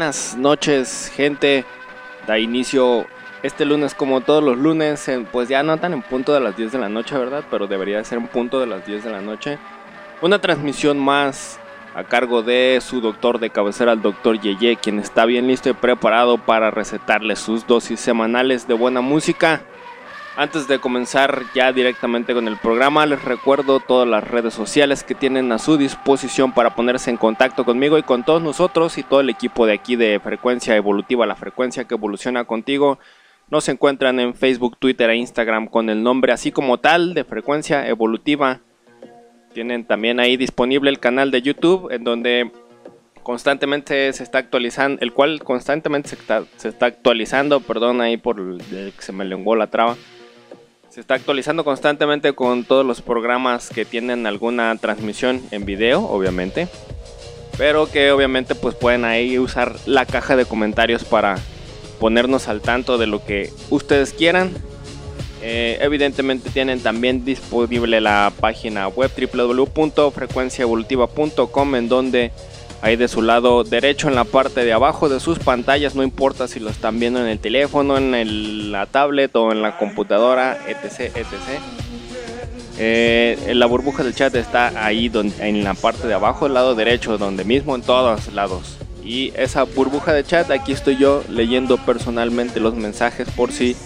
Buenas noches, gente. Da inicio este lunes, como todos los lunes, pues ya no tan en punto de las 10 de la noche, ¿verdad? Pero debería ser en punto de las 10 de la noche. Una transmisión más a cargo de su doctor de cabecera, el doctor Yeye, quien está bien listo y preparado para recetarle sus dosis semanales de buena música. Antes de comenzar ya directamente con el programa, les recuerdo todas las redes sociales que tienen a su disposición para ponerse en contacto conmigo y con todos nosotros y todo el equipo de aquí de Frecuencia Evolutiva, la frecuencia que evoluciona contigo. Nos encuentran en Facebook, Twitter e Instagram con el nombre así como tal de Frecuencia Evolutiva. Tienen también ahí disponible el canal de YouTube en donde constantemente se está actualizando, el cual constantemente se está, actualizando, perdón ahí por el que se me lenguó la traba. Se está actualizando constantemente con todos los programas que tienen alguna transmisión en video, obviamente. Pero que obviamente pues pueden ahí usar la caja de comentarios para ponernos al tanto de lo que ustedes quieran. Eh, evidentemente tienen también disponible la página web www.frecuenciaevolutiva.com en donde ahí de su lado derecho en la parte de abajo de sus pantallas, no importa si lo están viendo en el teléfono, en el- la tablet o en la computadora, etc. etc. Eh, la burbuja del chat está ahí en la parte de abajo, del lado derecho, donde mismo, en todos lados. Y esa burbuja de chat, aquí estoy yo leyendo personalmente los mensajes por si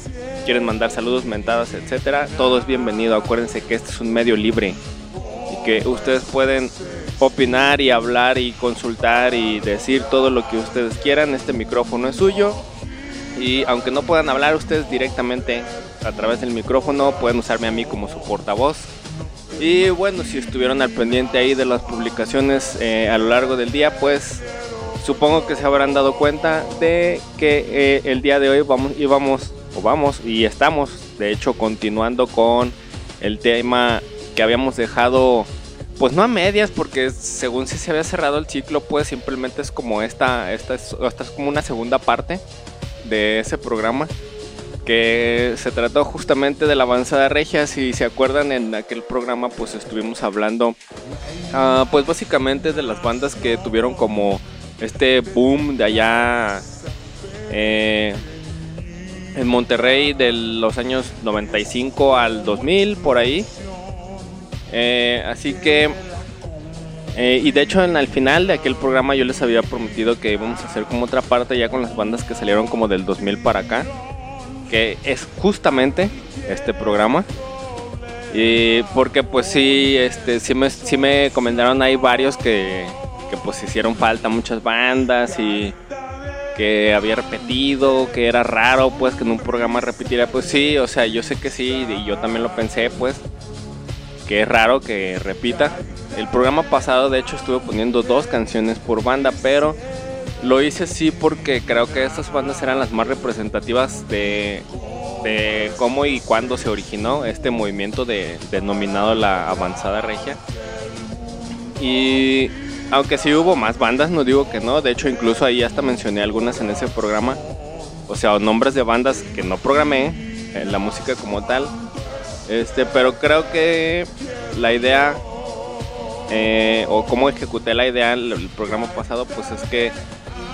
quieren mandar saludos, mentadas, etcétera. Todo es bienvenido. Acuérdense que este es un medio libre y que ustedes pueden opinar y hablar y consultar y decir todo lo que ustedes quieran. Este micrófono es suyo. Y aunque no puedan hablar ustedes directamente a través del micrófono, pueden usarme a mí como su portavoz. Y bueno, si estuvieron al pendiente ahí de las publicaciones eh, a lo largo del día, pues supongo que se habrán dado cuenta de que eh, el día de hoy vamos íbamos o vamos y estamos de hecho continuando con el tema que habíamos dejado pues no a medias porque según si se había cerrado el ciclo pues simplemente es como esta esta es, esta es como una segunda parte de ese programa que se trató justamente de la avanzada regia si se acuerdan en aquel programa pues estuvimos hablando ah, pues básicamente de las bandas que tuvieron como este boom de allá eh, en Monterrey de los años 95 al 2000 por ahí Eh, así que eh, y de hecho en al final de aquel programa yo les había prometido que íbamos a hacer como otra parte ya con las bandas que salieron como del 2000 para acá que es justamente este programa. Y porque pues sí este sí me, sí me comentaron ahí varios que, que pues hicieron falta muchas bandas y que había repetido, que era raro pues que en un programa repitiera, pues sí, o sea, yo sé que sí y yo también lo pensé pues que es raro que repita. El programa pasado de hecho estuve poniendo dos canciones por banda, pero lo hice sí porque creo que estas bandas eran las más representativas de, cómo y cuándo se originó este movimiento de, denominado la avanzada regia. Y aunque sí hubo más bandas, no digo que no, de hecho incluso ahí hasta mencioné algunas en ese programa, o sea, nombres de bandas que no programé, en la música como tal, este, pero creo que la idea eh, o cómo ejecuté la idea el, el programa pasado, pues es que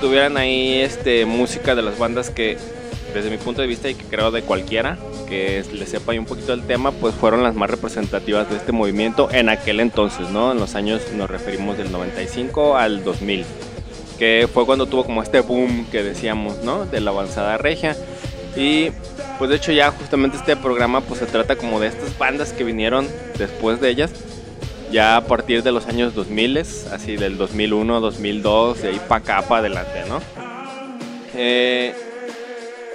tuvieran ahí este música de las bandas que desde mi punto de vista y que creo de cualquiera que le sepa un poquito el tema, pues fueron las más representativas de este movimiento en aquel entonces, ¿no? En los años nos referimos del 95 al 2000, que fue cuando tuvo como este boom que decíamos, ¿no? De la avanzada regia. Y pues de hecho ya justamente este programa pues se trata como de estas bandas que vinieron después de ellas, ya a partir de los años 2000, así del 2001, 2002, de ahí para acá, para adelante, ¿no? Eh,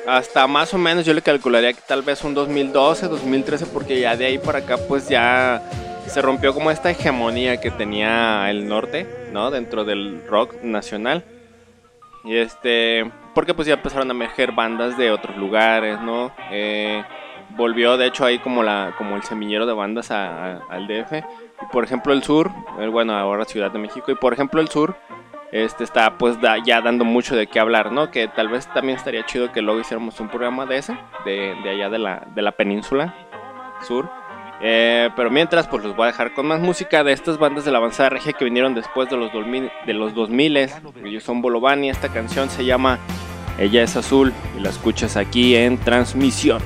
hasta más o menos yo le calcularía que tal vez un 2012, 2013, porque ya de ahí para acá pues ya se rompió como esta hegemonía que tenía el norte, ¿no? Dentro del rock nacional. Y este, porque pues ya empezaron a emerger bandas de otros lugares, ¿no? Eh, volvió de hecho ahí como la como el semillero de bandas a- al DF. Y por ejemplo el sur, bueno ahora Ciudad de México, y por ejemplo el sur este está pues da- ya dando mucho de qué hablar, ¿no? Que tal vez también estaría chido que luego hiciéramos un programa de ese, de, de allá de la, de la península sur. Eh, pero mientras, pues los voy a dejar con más música de estas bandas de la avanzada regia que vinieron después de los 2000. De los 2000 ellos son Bolovani. Esta canción se llama Ella es Azul y la escuchas aquí en transmisión.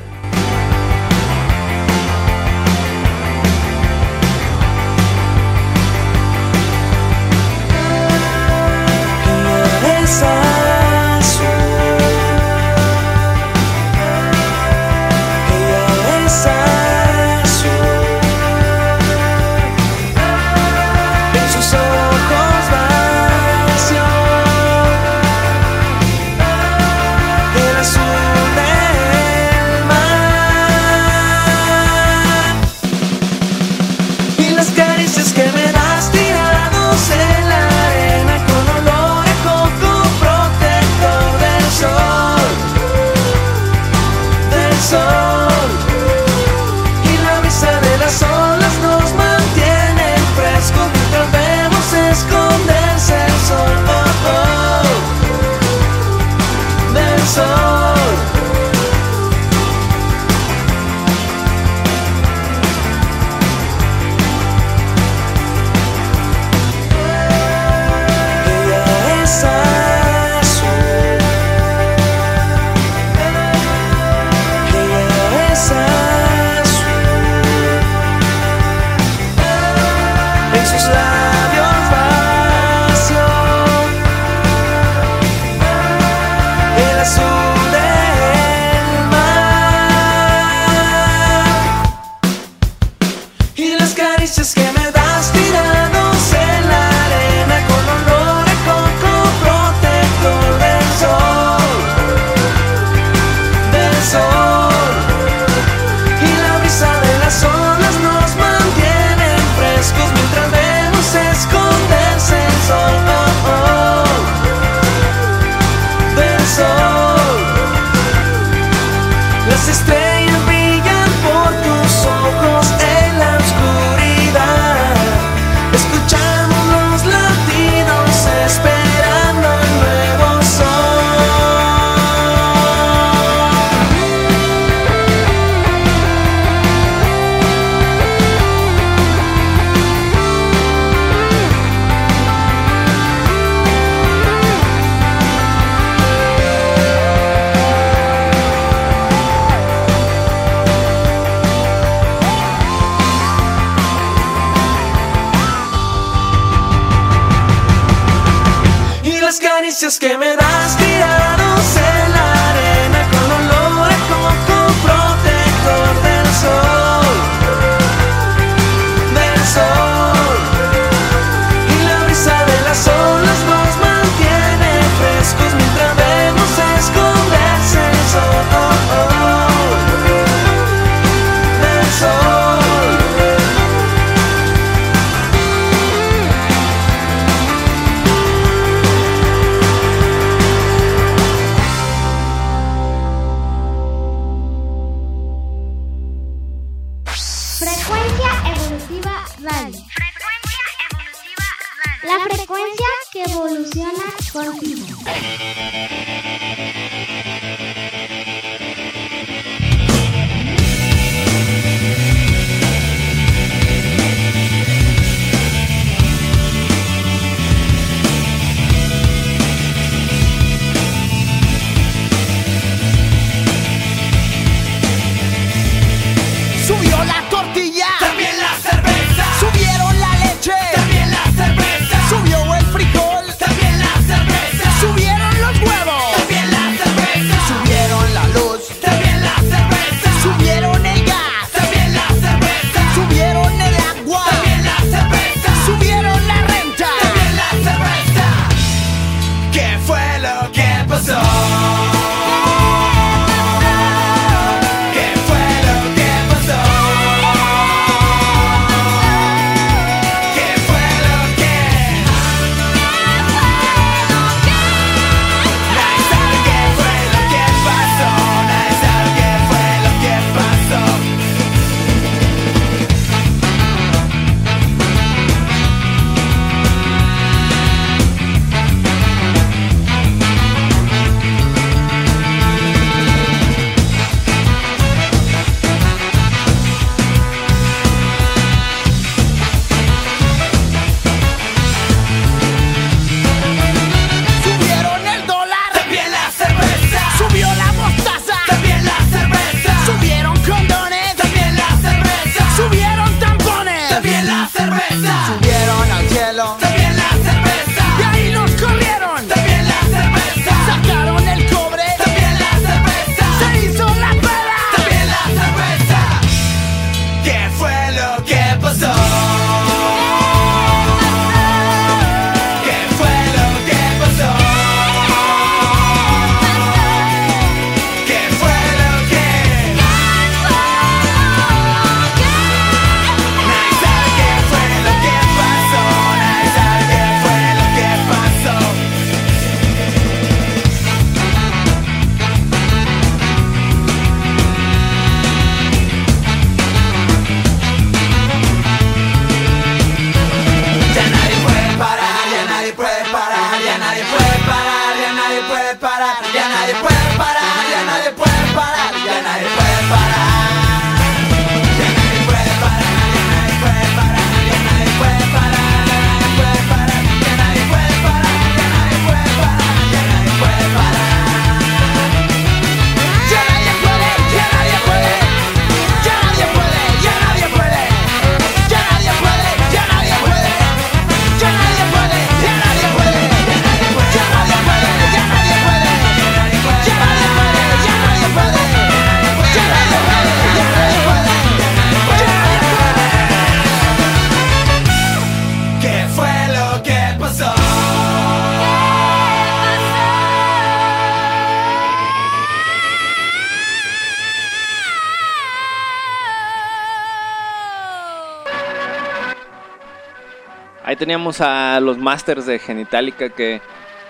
Teníamos a los Masters de Genitalica, que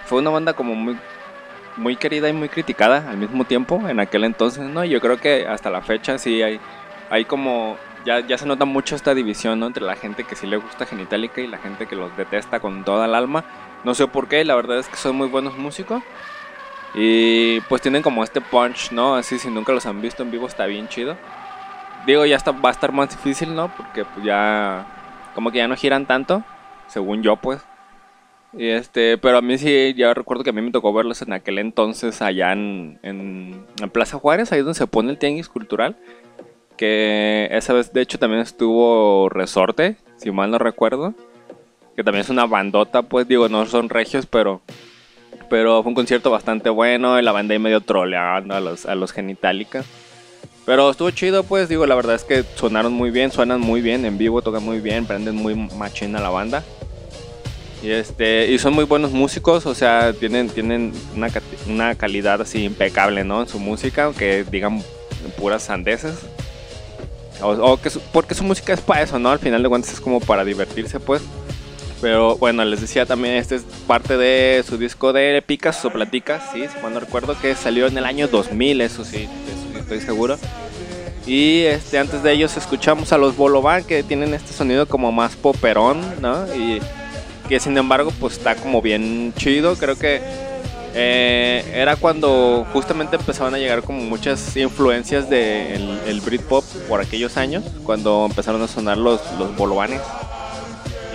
fue una banda como muy, muy querida y muy criticada al mismo tiempo en aquel entonces, ¿no? Yo creo que hasta la fecha sí hay, hay como. Ya, ya se nota mucho esta división, ¿no? Entre la gente que sí le gusta Genitalica y la gente que los detesta con toda el alma. No sé por qué, la verdad es que son muy buenos músicos. Y pues tienen como este punch, ¿no? Así si nunca los han visto en vivo está bien chido. Digo, ya está, va a estar más difícil, ¿no? Porque pues ya como que ya no giran tanto, según yo pues. Y este, pero a mí sí, ya recuerdo que a mí me tocó verlos en aquel entonces allá en, en, en Plaza Juárez, ahí donde se pone el tianguis cultural. Que esa vez, de hecho, también estuvo Resorte, si mal no recuerdo. Que también es una bandota, pues digo, no son regios, pero pero fue un concierto bastante bueno y la banda ahí medio troleando a los, a los. Pero estuvo chido, pues digo, la verdad es que sonaron muy bien, suenan muy bien, en vivo tocan muy bien, prenden muy machina la banda. Y este, y son muy buenos músicos, o sea, tienen, tienen una, una calidad así impecable, ¿no? En su música, aunque digan puras sandeces. O, que porque su música es para eso, ¿no? Al final de cuentas es como para divertirse, pues. Pero bueno, les decía también, este es parte de su disco de Picas o Platicas, sí, si mal no recuerdo, que salió en el año 2000, eso sí, eso sí estoy seguro. Y este, antes de ellos escuchamos a los Bolovan, que tienen este sonido como más poperón, ¿no? Que sin embargo, pues está como bien chido. Creo que eh, era cuando justamente empezaban a llegar como muchas influencias del de el Britpop por aquellos años, cuando empezaron a sonar los, los Bolovanes.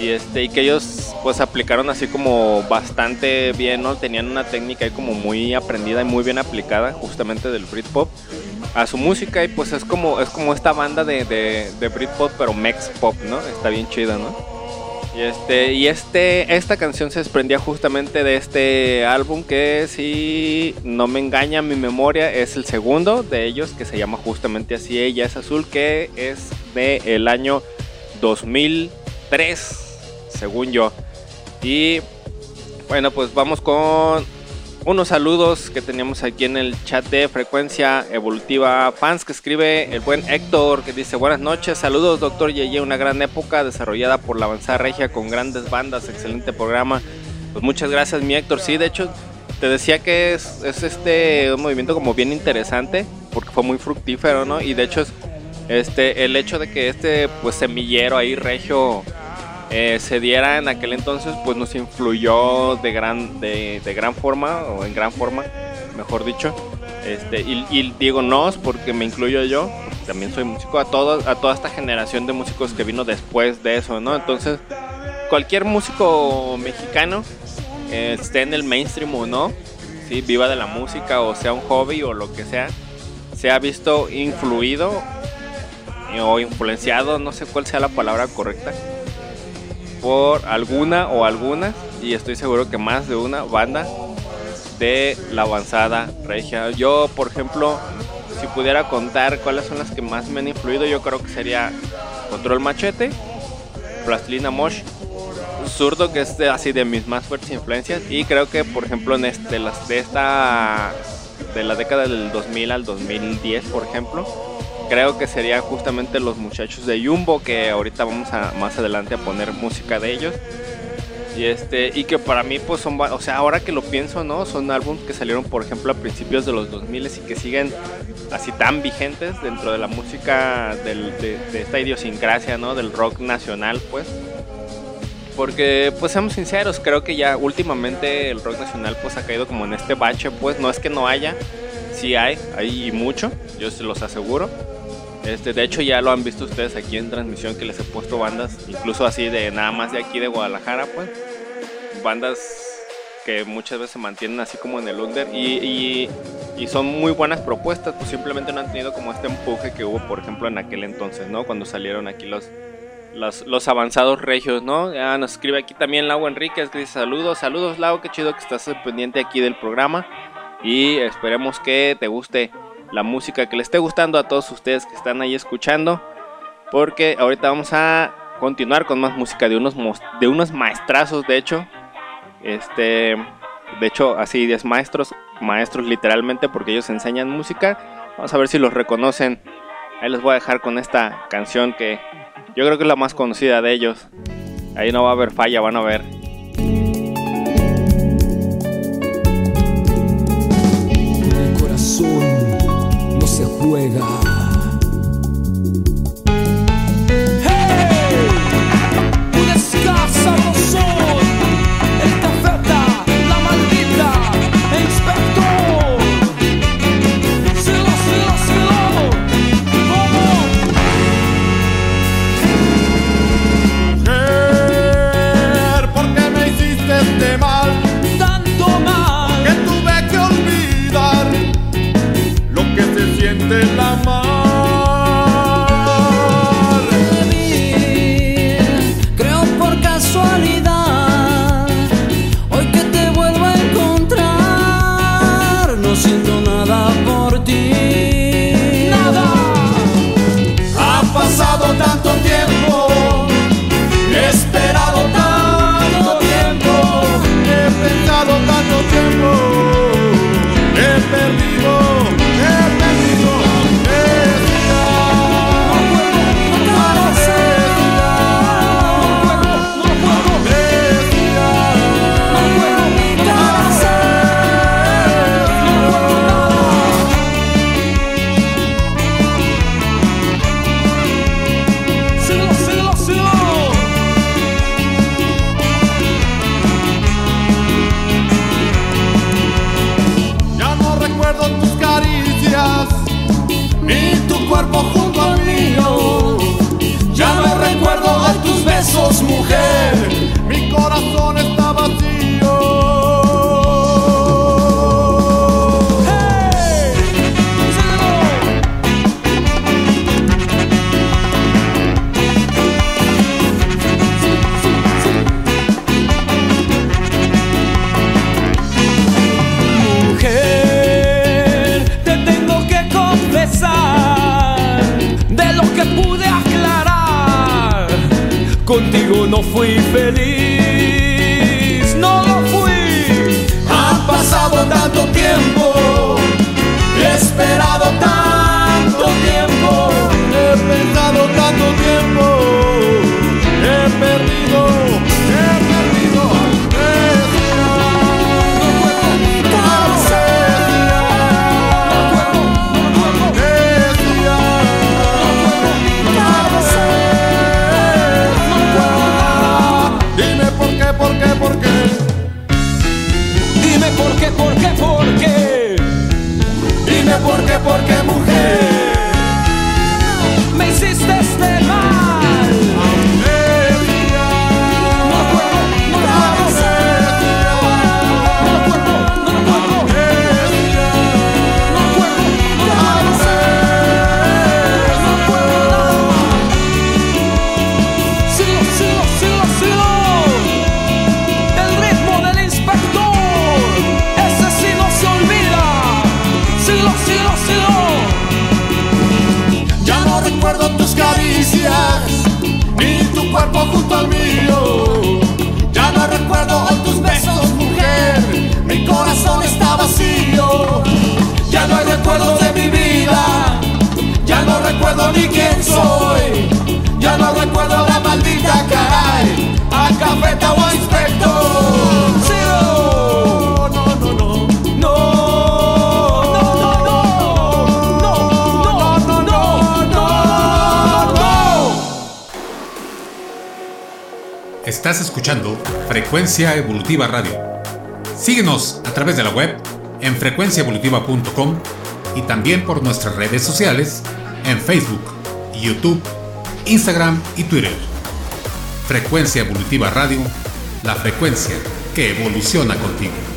Y este y que ellos pues aplicaron así como bastante bien no tenían una técnica ahí como muy aprendida y muy bien aplicada justamente del Britpop a su música. Y pues es como es como esta banda de, de, Britpop pero Mex Pop no está bien chida no y este y este esta canción se desprendía justamente de este álbum que si no me engaña mi memoria es el segundo de ellos que se llama justamente así ella es azul que es de el año 2003 según yo. Y bueno, pues vamos con unos saludos que teníamos aquí en el chat de Frecuencia Evolutiva Fans que escribe el buen Héctor que dice buenas noches, saludos doctor Yeye, una gran época desarrollada por la avanzada regia con grandes bandas, excelente programa. Pues muchas gracias mi Héctor, sí, de hecho te decía que es, es este un movimiento como bien interesante porque fue muy fructífero, ¿no? Y de hecho es este el hecho de que este pues semillero ahí regio eh, se diera en aquel entonces, pues nos influyó de gran, de, de, gran forma, o en gran forma, mejor dicho. Este, y, y digo nos porque me incluyo yo, también soy músico, a, todo, a toda esta generación de músicos que vino después de eso, ¿no? Entonces, cualquier músico mexicano, eh, esté en el mainstream o no, ¿sí? viva de la música o sea un hobby o lo que sea, se ha visto influido o influenciado, no sé cuál sea la palabra correcta, por alguna o algunas, y estoy seguro que más de una banda de la avanzada regia. Yo, por ejemplo, si pudiera contar cuáles son las que más me han influido, yo creo que sería Control Machete, Plastilina Mosh, Zurdo, que es así de mis más fuertes influencias, y creo que, por ejemplo, en este, de esta de la década del 2000 al 2010, por ejemplo, creo que serían justamente los muchachos de Jumbo que ahorita vamos a más adelante a poner música de ellos. Y este y que para mí pues son o sea ahora que lo pienso no son álbumes que salieron por ejemplo a principios de los 2000 y que siguen así tan vigentes dentro de la música de, de, esta idiosincrasia no del rock nacional pues. Porque pues seamos sinceros creo que ya últimamente el rock nacional pues ha caído como en este bache pues no es que no haya sí hay hay mucho yo se los aseguro este, de hecho ya lo han visto ustedes aquí en transmisión que les he puesto bandas, incluso así de nada más de aquí de Guadalajara, pues. Bandas que muchas veces se mantienen así como en el under y, y, son muy buenas propuestas, pues simplemente no han tenido como este empuje que hubo, por ejemplo, en aquel entonces, ¿no? Cuando salieron aquí los, los, los avanzados regios, ¿no? Ya nos escribe aquí también Lau Enríquez que dice saludos, saludos Lau, qué chido que estás pendiente aquí del programa y esperemos que te guste la música que les esté gustando a todos ustedes que están ahí escuchando. Porque ahorita vamos a continuar con más música de unos, de unos maestrazos, de hecho. Este, de hecho, así es maestros, maestros literalmente porque ellos enseñan música. Vamos a ver si los reconocen. Ahí los voy a dejar con esta canción que yo creo que es la más conocida de ellos. Ahí no va a haber falla, van a ver. juega. recuerdo ni quién soy, ya no recuerdo la maldita caray, a cafeta o a inspector. Sí, oh. no, no, no, no. Estás escuchando Frecuencia Evolutiva Radio. Síguenos a través de la web en frecuenciaevolutiva.com y también por nuestras redes sociales en Facebook, YouTube, Instagram y Twitter. Frecuencia Evolutiva Radio, la frecuencia que evoluciona contigo.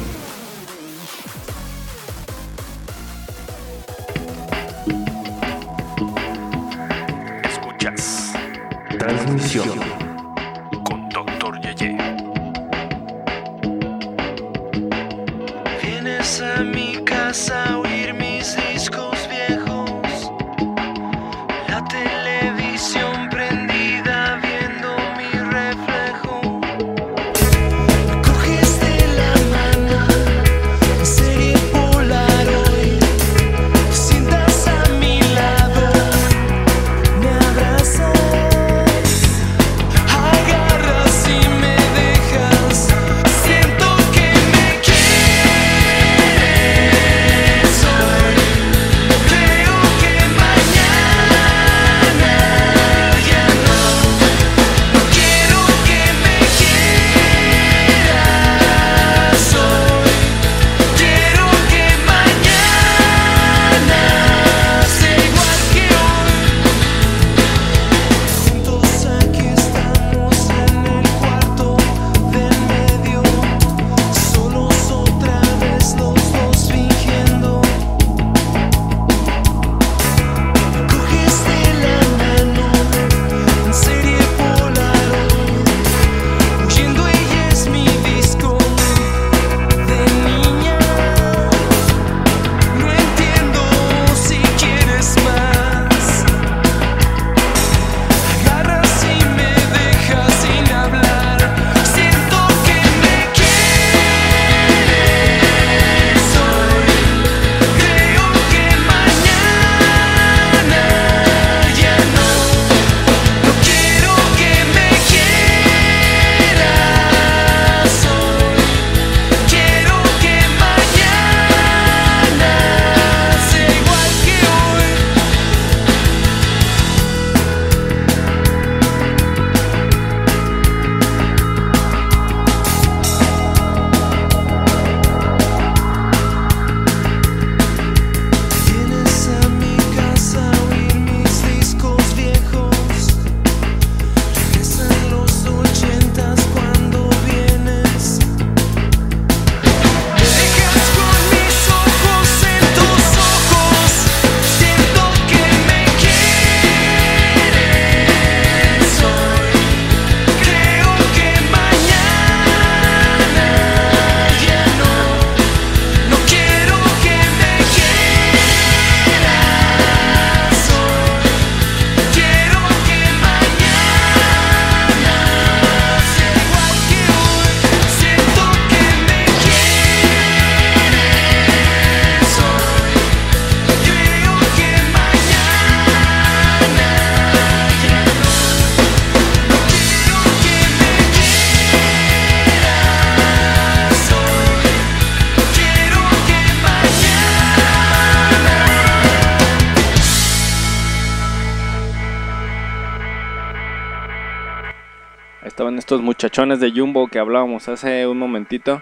Estos muchachones de Jumbo que hablábamos hace un momentito.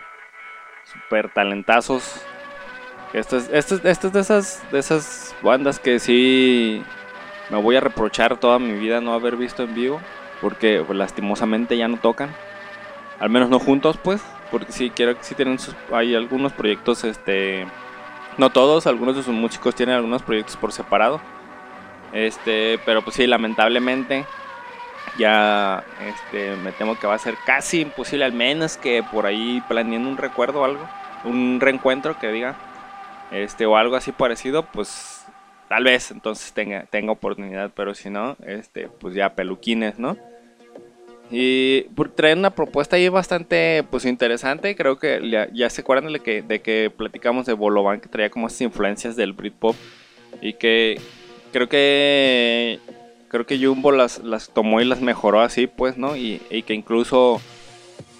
Super talentazos. Esto es, esto, es- de esas, de esas bandas que sí me voy a reprochar toda mi vida no haber visto en vivo. Porque lastimosamente ya no tocan. Al menos no juntos, pues. Porque sí, quiero que sí tienen sus, hay algunos proyectos, este... No todos, algunos de sus músicos tienen algunos proyectos por separado. Este, pero pues sí, lamentablemente ya este, me temo que va a ser casi imposible, al menos que por ahí planeen un recuerdo o algo, un reencuentro que diga, este, o algo así parecido, pues tal vez entonces tenga, tenga oportunidad, pero si no, este, pues ya peluquines, ¿no? Y traen una propuesta ahí bastante pues interesante. Creo que ya, ya se acuerdan de que, de que platicamos de Bolovan, que traía como esas influencias del Britpop. Y que creo que creo que Jumbo las, las tomó y las mejoró así, pues, ¿no? Y, y que incluso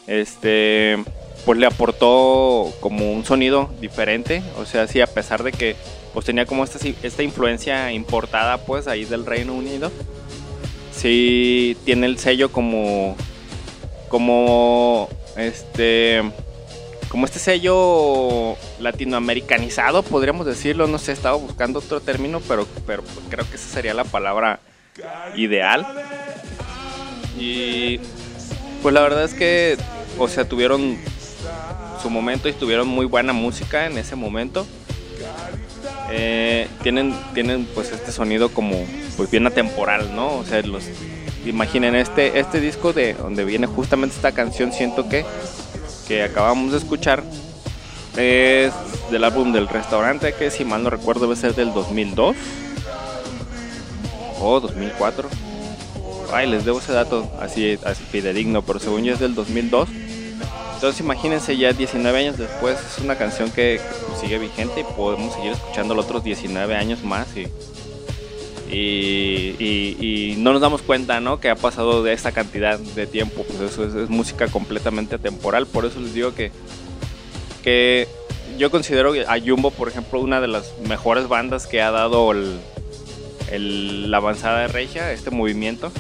este pues le aportó como un sonido diferente. O sea, sí, a pesar de que pues tenía como esta, esta influencia importada pues ahí del Reino Unido sí tiene el sello como como este como este sello latinoamericanizado podríamos decirlo no sé estaba buscando otro término pero pero creo que esa sería la palabra ideal. Y pues la verdad es que o sea tuvieron su momento y tuvieron muy buena música en ese momento. Eh, tienen, tienen pues este sonido como pues bien atemporal, ¿no? O sea, los imaginen este, este disco de donde viene justamente esta canción, siento que, que acabamos de escuchar, es del álbum del restaurante, que si mal no recuerdo debe ser del 2002 o 2004. Ay, les debo ese dato así, así fidedigno, pero según yo es del 2002. Entonces imagínense ya 19 años después, es una canción que sigue vigente y podemos seguir escuchándola otros 19 años más y, y, y- no nos damos cuenta ¿no? que ha pasado de esta cantidad de tiempo, pues eso es, música completamente temporal, por eso les digo que, que yo considero a Jumbo, por ejemplo, una de las mejores bandas que ha dado el, el- la avanzada de Regia, este movimiento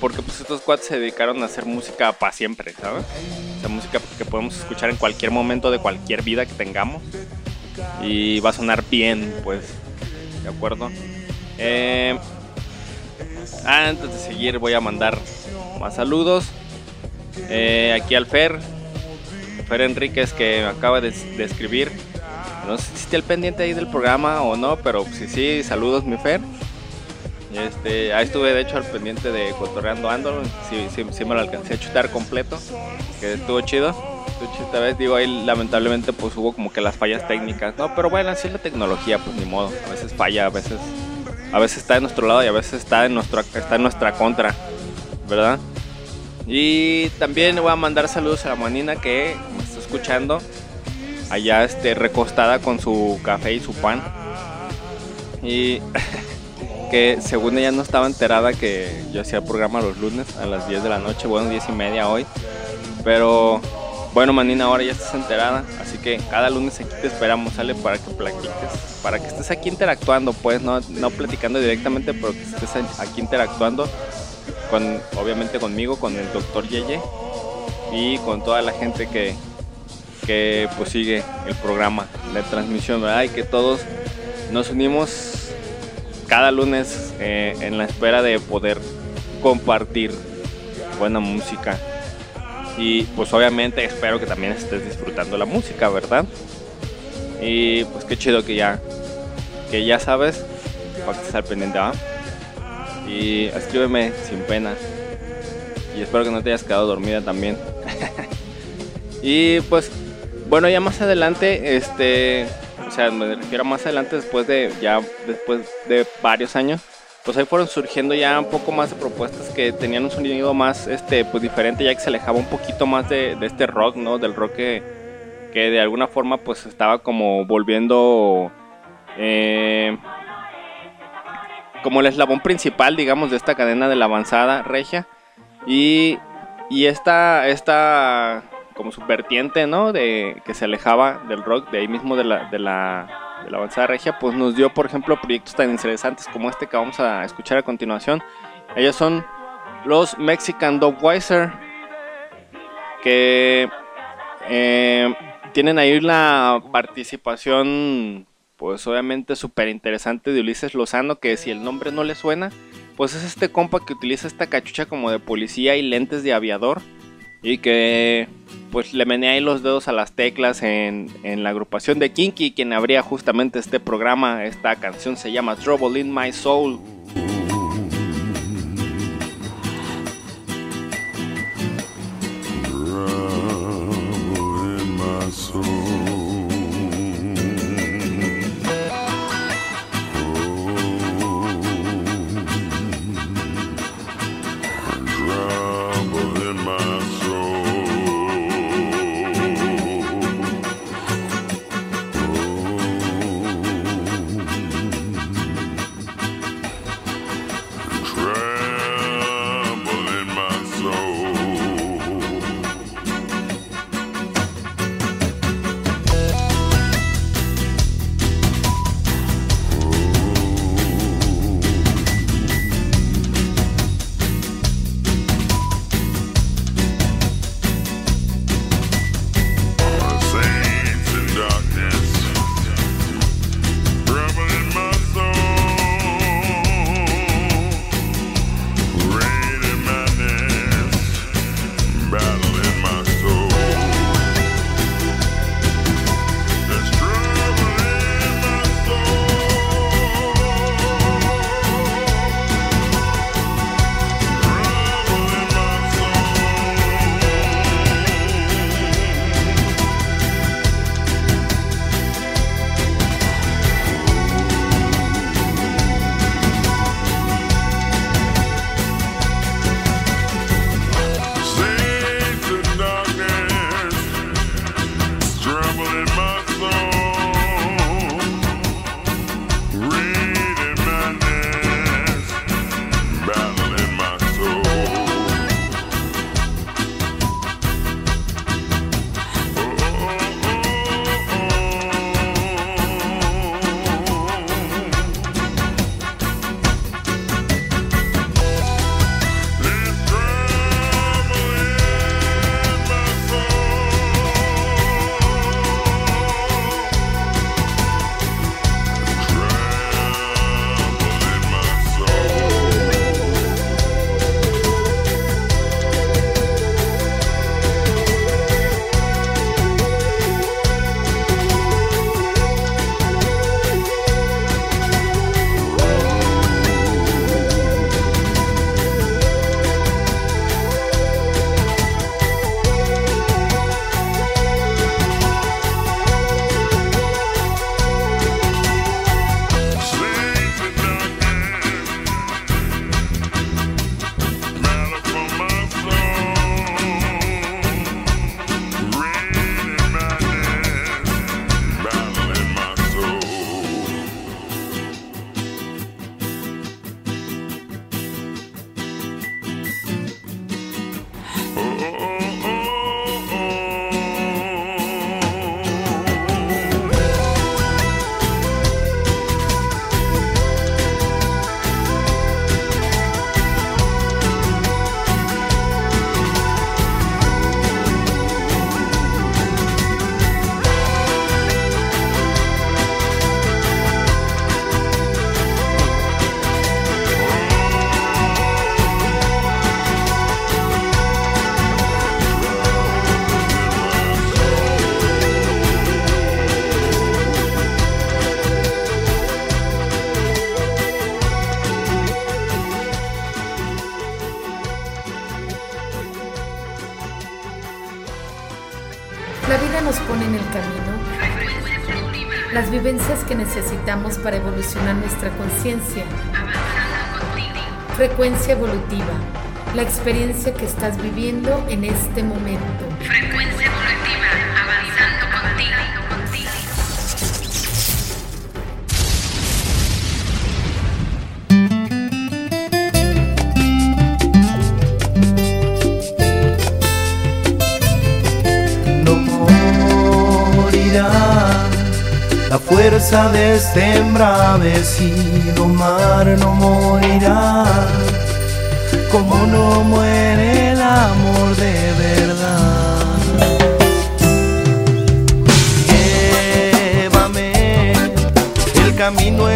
porque pues estos cuates se dedicaron a hacer música para siempre, ¿sabes? O música que podemos escuchar en cualquier momento de cualquier vida que tengamos y va a sonar bien, pues, ¿de acuerdo? Eh, antes de seguir voy a mandar más saludos. Eh, aquí al Fer, Fer Enríquez que acaba de escribir. No sé si está el pendiente ahí del programa o no, pero si sí, saludos mi Fer. Este, ahí estuve de hecho al pendiente de Cotorreando Ando, sí, sí, sí me lo alcancé a chutar completo, que estuvo chido. Estuvo chido esta vez, digo, ahí lamentablemente pues hubo como que las fallas técnicas, ¿no? Pero bueno, así es la tecnología, pues ni modo, a veces falla, a veces, a veces está de nuestro lado y a veces está en, nuestro, está en nuestra contra, ¿verdad? Y también voy a mandar saludos a la manina que me está escuchando, allá este, recostada con su café y su pan. Y que según ella no estaba enterada que yo hacía el programa los lunes a las 10 de la noche, bueno, 10 y media hoy. Pero bueno, Manina, ahora ya estás enterada, así que cada lunes aquí te esperamos, sale para que platiques, para que estés aquí interactuando, pues, no, no platicando directamente, pero que estés aquí interactuando con, obviamente conmigo, con el doctor Yeye y con toda la gente que, que pues sigue el programa, la transmisión, ¿verdad? Y que todos nos unimos cada lunes eh, en la espera de poder compartir buena música. Y pues obviamente espero que también estés disfrutando la música, ¿verdad? Y pues qué chido que ya, que ya sabes, para que estés al pendiente. Y escríbeme sin pena. Y espero que no te hayas quedado dormida también. y pues, bueno, ya más adelante, este, o sea, me refiero a más adelante después de, ya después de varios años, pues ahí fueron surgiendo ya un poco más de propuestas que tenían un sonido más, este, pues diferente, ya que se alejaba un poquito más de, de este rock, ¿no? Del rock que, que de alguna forma pues estaba como volviendo... Eh, como el eslabón principal, digamos, de esta cadena de la avanzada regia. Y, y esta, esta como su vertiente, ¿no? De que se alejaba del rock, de ahí mismo de la, de la, avanzada regia, pues nos dio, por ejemplo, proyectos tan interesantes como este que vamos a escuchar a continuación. Ellos son los Mexican Dogweiser, que eh, tienen ahí la participación, pues obviamente súper interesante de Ulises Lozano, que si el nombre no le suena, pues es este compa que utiliza esta cachucha como de policía y lentes de aviador y que pues le menea ahí los dedos a las teclas en, en la agrupación de Kinky, quien abría justamente este programa. Esta canción se llama Trouble in My Soul. En el camino las vivencias que necesitamos para evolucionar nuestra conciencia. Frecuencia evolutiva, la experiencia que estás viviendo en este momento. La fuerza de este embravecido mar no morirá como no muere el amor de verdad. Llévame, el camino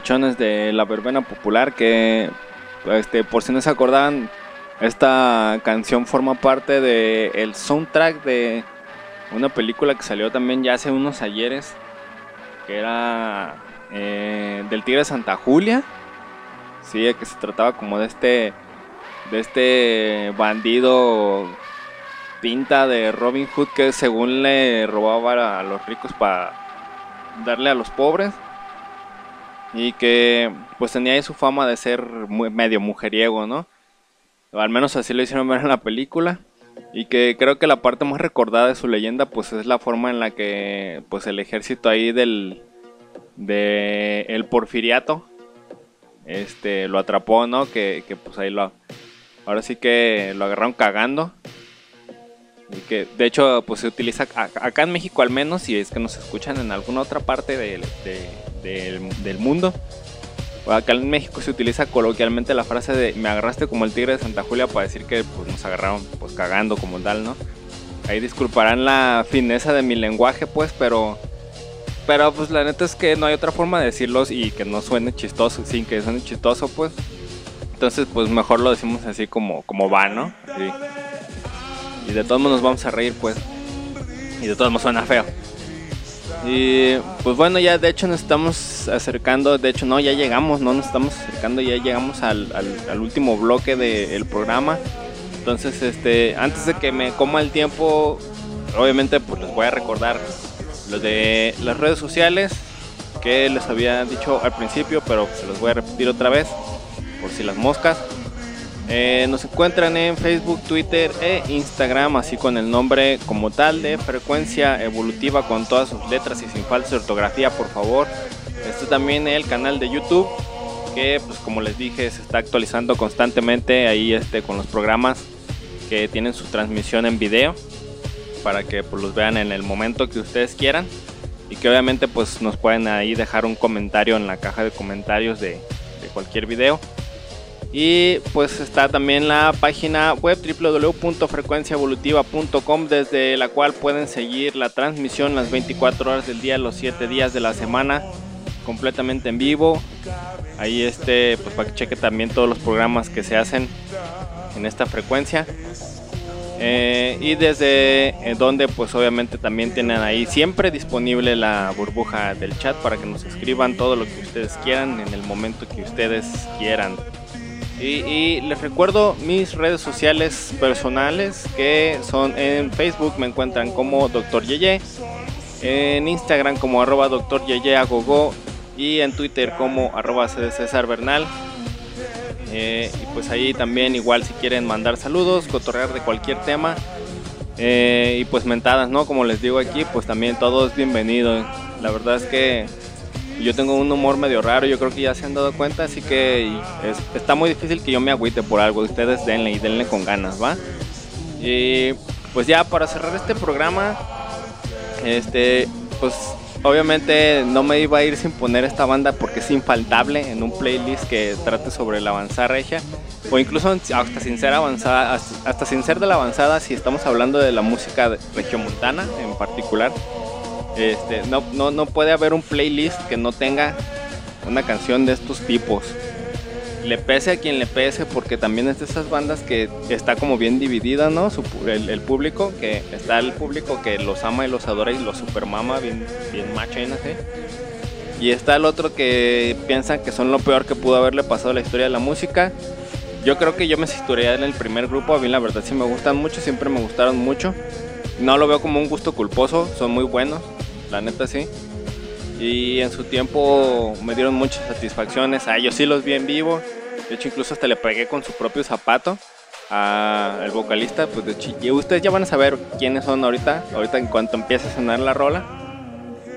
de la verbena popular que, este, por si no se acordaban, esta canción forma parte del el soundtrack de una película que salió también ya hace unos ayeres, que era eh, del Tigre Santa Julia. Sí, que se trataba como de este, de este bandido pinta de Robin Hood que según le robaba a los ricos para darle a los pobres y que pues tenía ahí su fama de ser medio mujeriego, ¿no? O al menos así lo hicieron ver en la película y que creo que la parte más recordada de su leyenda pues es la forma en la que pues el ejército ahí del de el porfiriato este lo atrapó, ¿no? Que, que pues ahí lo ahora sí que lo agarraron cagando y que de hecho pues se utiliza acá en México al menos si es que nos escuchan en alguna otra parte del, de- del- del mundo acá en México se utiliza coloquialmente la frase de me agarraste como el tigre de Santa Julia para decir que pues, nos agarraron pues cagando como tal, ¿no? Ahí disculparán la fineza de mi lenguaje pues, pero pero pues la neta es que no hay otra forma de decirlos y que no suene chistoso, sin que suene chistoso pues. Entonces, pues mejor lo decimos así como, como va, ¿no? Y de todos modos nos vamos a reír, pues. Y de todos modos suena feo. Y pues bueno, ya de hecho nos estamos acercando, de hecho no, ya llegamos, no nos estamos acercando, ya llegamos al, al- último bloque del programa. Entonces, este, antes de que me coma el tiempo, obviamente pues les voy a recordar lo de las redes sociales que les había dicho al principio, pero se los voy a repetir otra vez por si las moscas. Eh, nos encuentran en Facebook, Twitter e Instagram, así con el nombre como tal de Frecuencia Evolutiva con todas sus letras y sin falta de ortografía, por favor. Este también el canal de YouTube, que pues como les dije se está actualizando constantemente ahí este con los programas que tienen su transmisión en video para que pues, los vean en el momento que ustedes quieran y que obviamente pues nos pueden ahí dejar un comentario en la caja de comentarios de cualquier video. Y pues está también la página web www.frecuenciaevolutiva.com desde la cual pueden seguir la transmisión las 24 horas del día, los 7 días de la semana, completamente en vivo. Ahí este, pues para que cheque también todos los programas que se hacen en esta frecuencia. Eh, y desde eh, donde pues obviamente también tienen ahí siempre disponible la burbuja del chat para que nos escriban todo lo que ustedes quieran en el momento que ustedes quieran. Y, les recuerdo mis redes sociales personales que son en Facebook me encuentran como Dr. Yeye, en Instagram como arroba Dr. Yeye Agogo y en Twitter como arroba César Bernal. Eh, y pues ahí también igual si quieren mandar saludos, cotorrear de cualquier tema. eh, y pues mentadas, ¿no? Como les digo aquí, pues también todo es bienvenido. La verdad es que yo tengo un humor medio raro, yo creo que ya se han dado cuenta, así que es- está muy difícil que yo me agüite por algo. Ustedes denle y denle con ganas, ¿va? Y pues ya para cerrar este programa, este, pues obviamente no me iba a ir sin poner esta banda porque es infaltable en un playlist que trate sobre la avanzada regia o incluso hasta sin ser avanzada, hasta, sin ser de la avanzada si estamos hablando de la música regiomontana en particular. Este, no, no, no puede haber un playlist que no tenga una canción de estos tipos. Le pese a quien le pese, porque también es de esas bandas que está como bien dividida, ¿no? El, el público, que está el público que los ama y los adora y los supermama, bien, bien macho. Y está el otro que piensan que son lo peor que pudo haberle pasado a la historia de la música. Yo creo que yo me situaría en el primer grupo, a mí la verdad sí me gustan mucho, siempre me gustaron mucho. No lo veo como un gusto culposo, son muy buenos, la neta sí. Y en su tiempo me dieron muchas satisfacciones, a ellos sí los vi en vivo. De hecho incluso hasta le pegué con su propio zapato al vocalista. Pues de hecho, y ustedes ya van a saber quiénes son ahorita, ahorita en cuanto empiece a sonar la rola.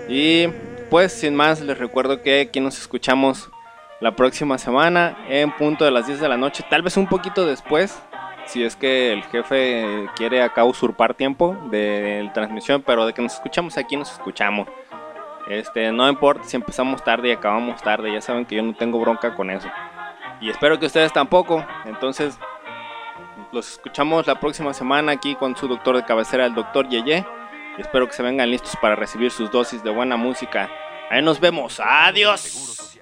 Y pues sin más les recuerdo que aquí nos escuchamos la próxima semana en punto de las 10 de la noche, tal vez un poquito después, si es que el jefe quiere acá usurpar tiempo de transmisión, pero de que nos escuchamos aquí nos escuchamos. Este, no importa si empezamos tarde y acabamos tarde, ya saben que yo no tengo bronca con eso. Y espero que ustedes tampoco. Entonces, los escuchamos la próxima semana aquí con su doctor de cabecera, el doctor Yeye. Y espero que se vengan listos para recibir sus dosis de buena música. Ahí nos vemos. Adiós.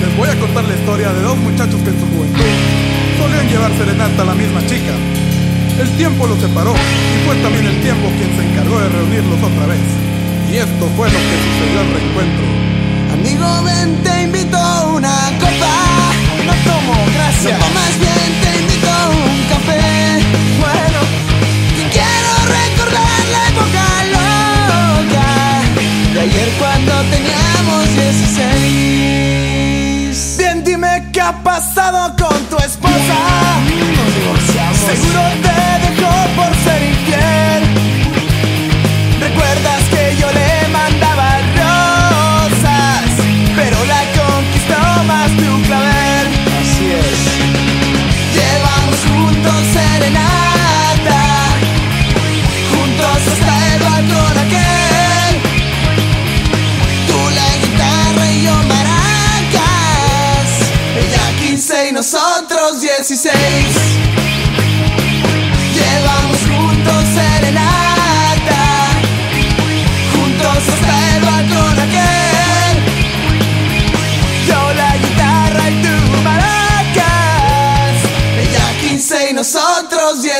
Les voy a contar la historia de dos muchachos que llevar serenata a la misma chica. El tiempo los separó y fue también el tiempo quien se encargó de reunirlos otra vez. Y esto fue lo que sucedió al reencuentro. Amigo, ven, te invito a una copa. No tomo, gracias. No, más bien te invito a un café. Bueno, y quiero recordar la época loca de ayer cuando teníamos 16. Bien, dime qué ha pasado con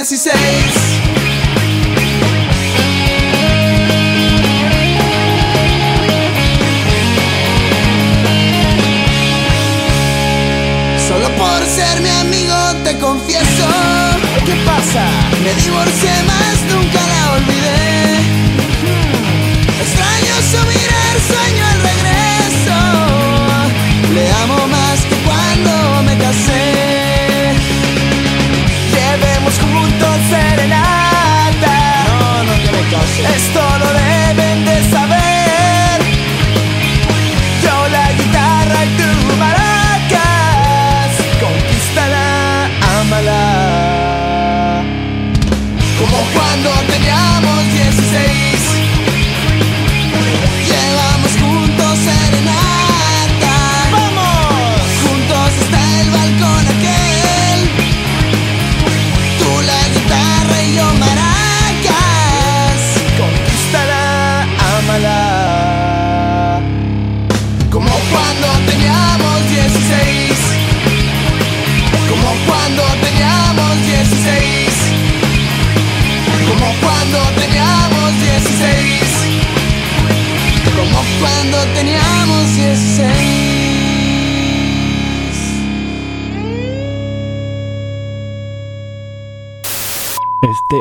16. Solo por ser mi amigo te confieso. ¿Qué pasa? Me divorcié más, nunca la olvidé. Extraño su mirar, sueño al regreso. Estoy